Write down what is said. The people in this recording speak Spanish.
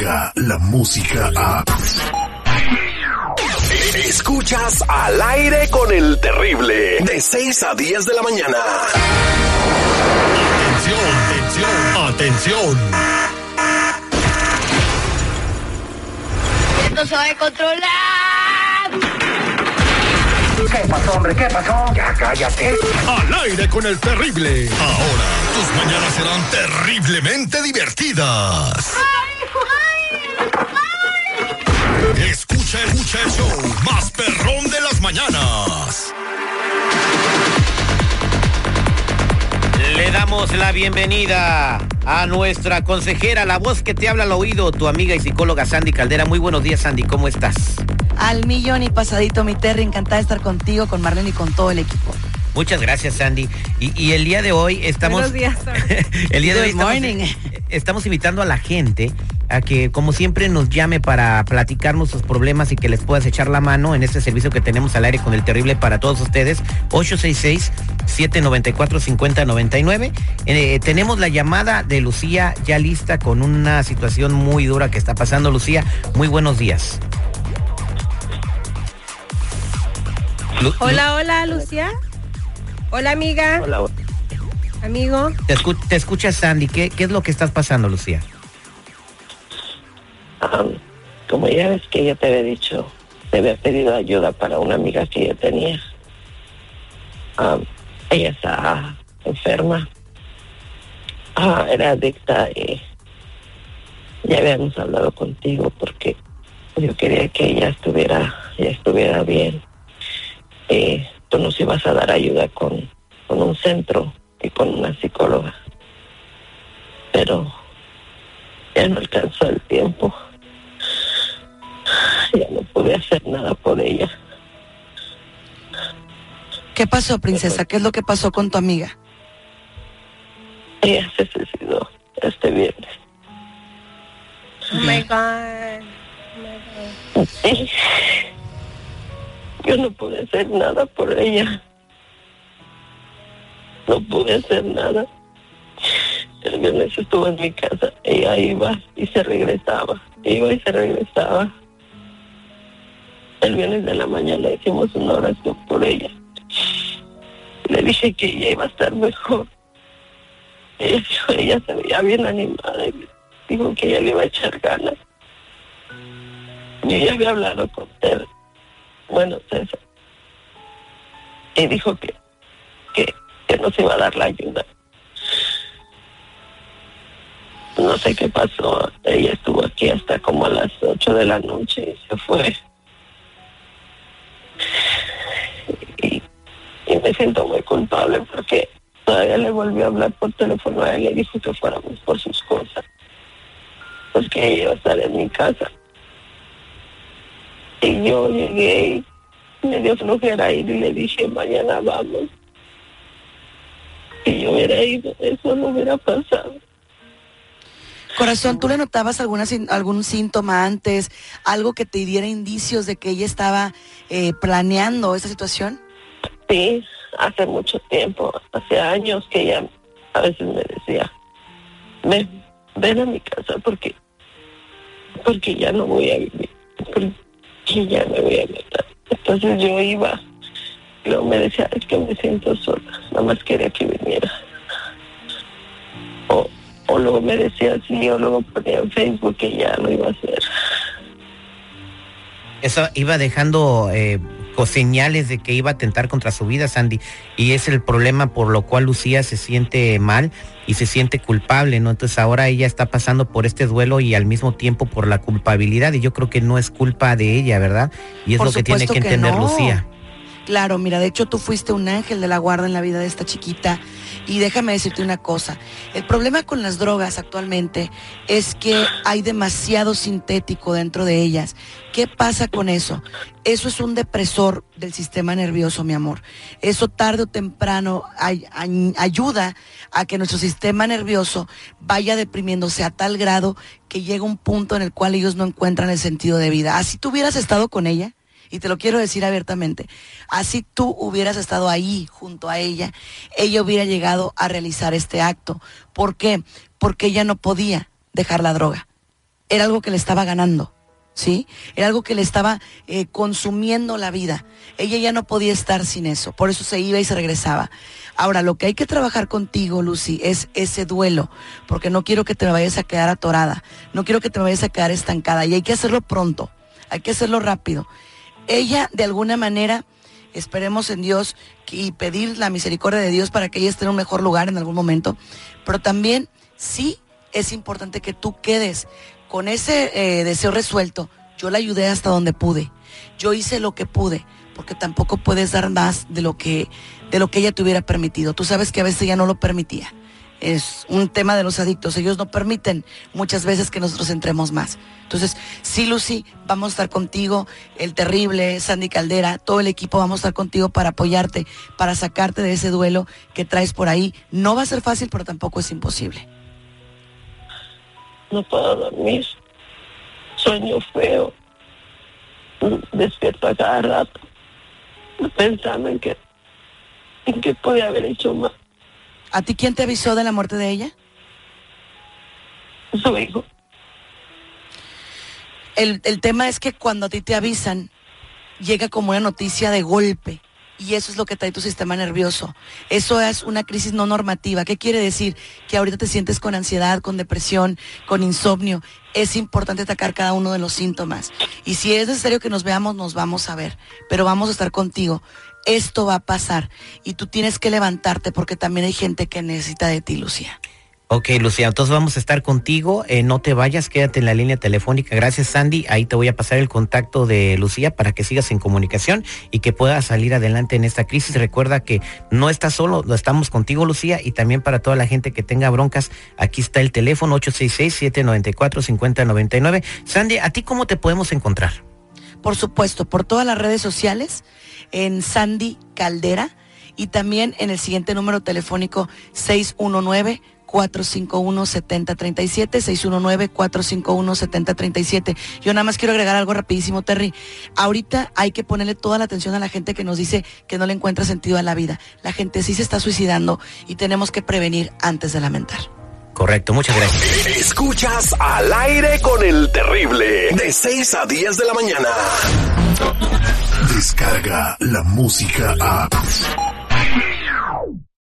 la música a... Escuchas al aire con el terrible de 6 a 10 de la mañana. Atención, atención, atención. Esto se va a controlar. ¿Qué pasó, hombre? ¿Qué pasó? Ya cállate. Al aire con el terrible. Ahora, tus mañanas serán terriblemente divertidas. Escucha, escucha el show más perrón de las mañanas. Le damos la bienvenida a nuestra consejera, la voz que te habla al oído, tu amiga y psicóloga Sandy Caldera. Muy buenos días, Sandy, ¿cómo estás? Al millón y pasadito, mi Terry, encantada de estar contigo, con Marlene y con todo el equipo. Muchas gracias, Sandy. Y, y el día de hoy estamos. Buenos días, el día de hoy Good estamos, morning. estamos invitando a la gente a que, como siempre, nos llame para platicarnos sus problemas y que les puedas echar la mano en este servicio que tenemos al aire con el terrible para todos ustedes. 866-794-5099. Eh, tenemos la llamada de Lucía ya lista con una situación muy dura que está pasando. Lucía, muy buenos días. Lu- Hola, hola, Lucia. Hola, amiga. Hola, Amigo. Te, escu- te escucha Sandy. ¿Qué, ¿Qué es lo que estás pasando, Lucía? Am, como ya ves que yo te había dicho, te había pedido ayuda para una amiga que yo tenía. Am, ella está enferma. Ah, era adicta y ya habíamos hablado contigo porque yo quería que ella estuviera, ella estuviera bien. Y tú nos ibas a dar ayuda con, con un centro y con una psicóloga. Pero ya no alcanzó el tiempo. Ya no pude hacer nada por ella. ¿Qué pasó, princesa? ¿Qué es lo que pasó con tu amiga? Ella se suicidó este viernes. Oh my God. Oh my God. Y yo no pude hacer nada por ella. No pude hacer nada. El viernes estuvo en mi casa. Ella iba y se regresaba. Iba y se regresaba. El viernes de la mañana hicimos una oración por ella. Le dije que ella iba a estar mejor. Ella, ella se veía bien animada y dijo que ella le iba a echar ganas. Y ella había hablado con él. Bueno, César. Y dijo que, que, que nos iba a dar la ayuda. No sé qué pasó. Ella estuvo aquí hasta como a las 8 de la noche y se fue. Y me siento muy culpable porque todavía le volvió a hablar por teléfono a él y le dijo que fuéramos por sus cosas. Pues que ella iba a estar en mi casa. Y yo llegué y me dio flojera ir y le dije, mañana vamos. Si yo hubiera ido, eso no hubiera pasado. Corazón, ¿tú le notabas alguna, algún síntoma antes? ¿Algo que te diera indicios de que ella estaba eh, planeando esta situación? Sí, hace mucho tiempo, hace años que ella a veces me decía, ven, ven a mi casa porque, porque ya no voy a vivir, porque ya me voy a matar. Entonces yo iba, luego me decía, es que me siento sola, nada más quería que viniera. O, o luego me decía sí, o luego ponía en Facebook que ya lo iba a hacer. Eso iba dejando eh, co- señales de que iba a atentar contra su vida, Sandy. Y es el problema por lo cual Lucía se siente mal y se siente culpable, ¿no? Entonces ahora ella está pasando por este duelo y al mismo tiempo por la culpabilidad. Y yo creo que no es culpa de ella, ¿verdad? Y es Por lo que tiene que que entender no. Lucía. Claro, mira, de hecho tú fuiste un ángel de la guarda en la vida de esta chiquita. Y déjame decirte una cosa, el problema con las drogas actualmente es que hay demasiado sintético dentro de ellas. ¿Qué pasa con eso? Eso es un depresor del sistema nervioso, mi amor. Eso tarde o temprano ay- ay- ayuda a que nuestro sistema nervioso vaya deprimiéndose a tal grado que llega un punto en el cual ellos no encuentran el sentido de vida. Así tú hubieras estado con ella, y te lo quiero decir abiertamente, así tú hubieras estado ahí junto a ella, ella hubiera llegado a realizar este acto. ¿Por qué? Porque ella no podía dejar la droga. era algo que le estaba ganando. ¿Sí? Era algo que le estaba eh, consumiendo la vida. Ella ya no podía estar sin eso, por eso se iba y se regresaba. Ahora, lo que hay que trabajar contigo, Lucy, es ese duelo, porque no quiero que te vayas a quedar atorada, no quiero que te vayas a quedar estancada, y hay que hacerlo pronto, hay que hacerlo rápido. Ella, de alguna manera, esperemos en Dios y pedir la misericordia de Dios para que ella esté en un mejor lugar en algún momento, pero también sí es importante que tú quedes con ese eh, deseo resuelto. Yo la ayudé hasta donde pude. Yo hice lo que pude, porque tampoco puedes dar más de lo que de lo que ella te hubiera permitido. Tú sabes que a veces ella no lo permitía. Es un tema de los adictos. Ellos no permiten muchas veces que nosotros entremos más. Entonces, sí, Lucy, vamos a estar contigo, el terrible, Sandy Caldera, todo el equipo vamos a estar contigo para apoyarte, para sacarte de ese duelo que traes por ahí. No va a ser fácil, pero tampoco es imposible no puedo dormir, sueño feo, despierto a cada rato, pensando en que, en que podía haber hecho más. ¿A ti quién te avisó de la muerte de ella? Su hijo. El, el tema es que cuando a ti te avisan, llega como una noticia de golpe y eso es lo que trae tu sistema nervioso. Eso es una crisis no normativa. ¿Qué quiere decir? Que ahorita te sientes con ansiedad, con depresión, con insomnio. Es importante atacar cada uno de los síntomas. Y si es necesario que nos veamos, nos vamos a ver. Pero vamos a estar contigo. Esto va a pasar y tú tienes que levantarte porque también hay gente que necesita de ti, Lucía. Ok, Lucía, entonces vamos a estar contigo. Eh, no te vayas, quédate en la línea telefónica. Gracias, Sandy. Ahí te voy a pasar el contacto de Lucía para que sigas en comunicación y que puedas salir adelante en esta crisis. Recuerda que no estás solo, lo estamos contigo, Lucía, y también para toda la gente que tenga broncas, aquí está el teléfono 866-794-5099. Sandy, ¿a ti cómo te podemos encontrar? Por supuesto, por todas las redes sociales, en Sandy Caldera y también en el siguiente número telefónico 619 451-7037, 619-451-7037. Yo nada más quiero agregar algo rapidísimo, Terry. Ahorita hay que ponerle toda la atención a la gente que nos dice que no le encuentra sentido a la vida. La gente sí se está suicidando y tenemos que prevenir antes de lamentar. Correcto, muchas gracias. Escuchas al aire con el terrible, de 6 a 10 de la mañana. Descarga la música a